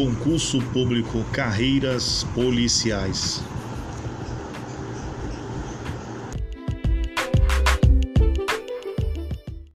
Concurso Público Carreiras Policiais.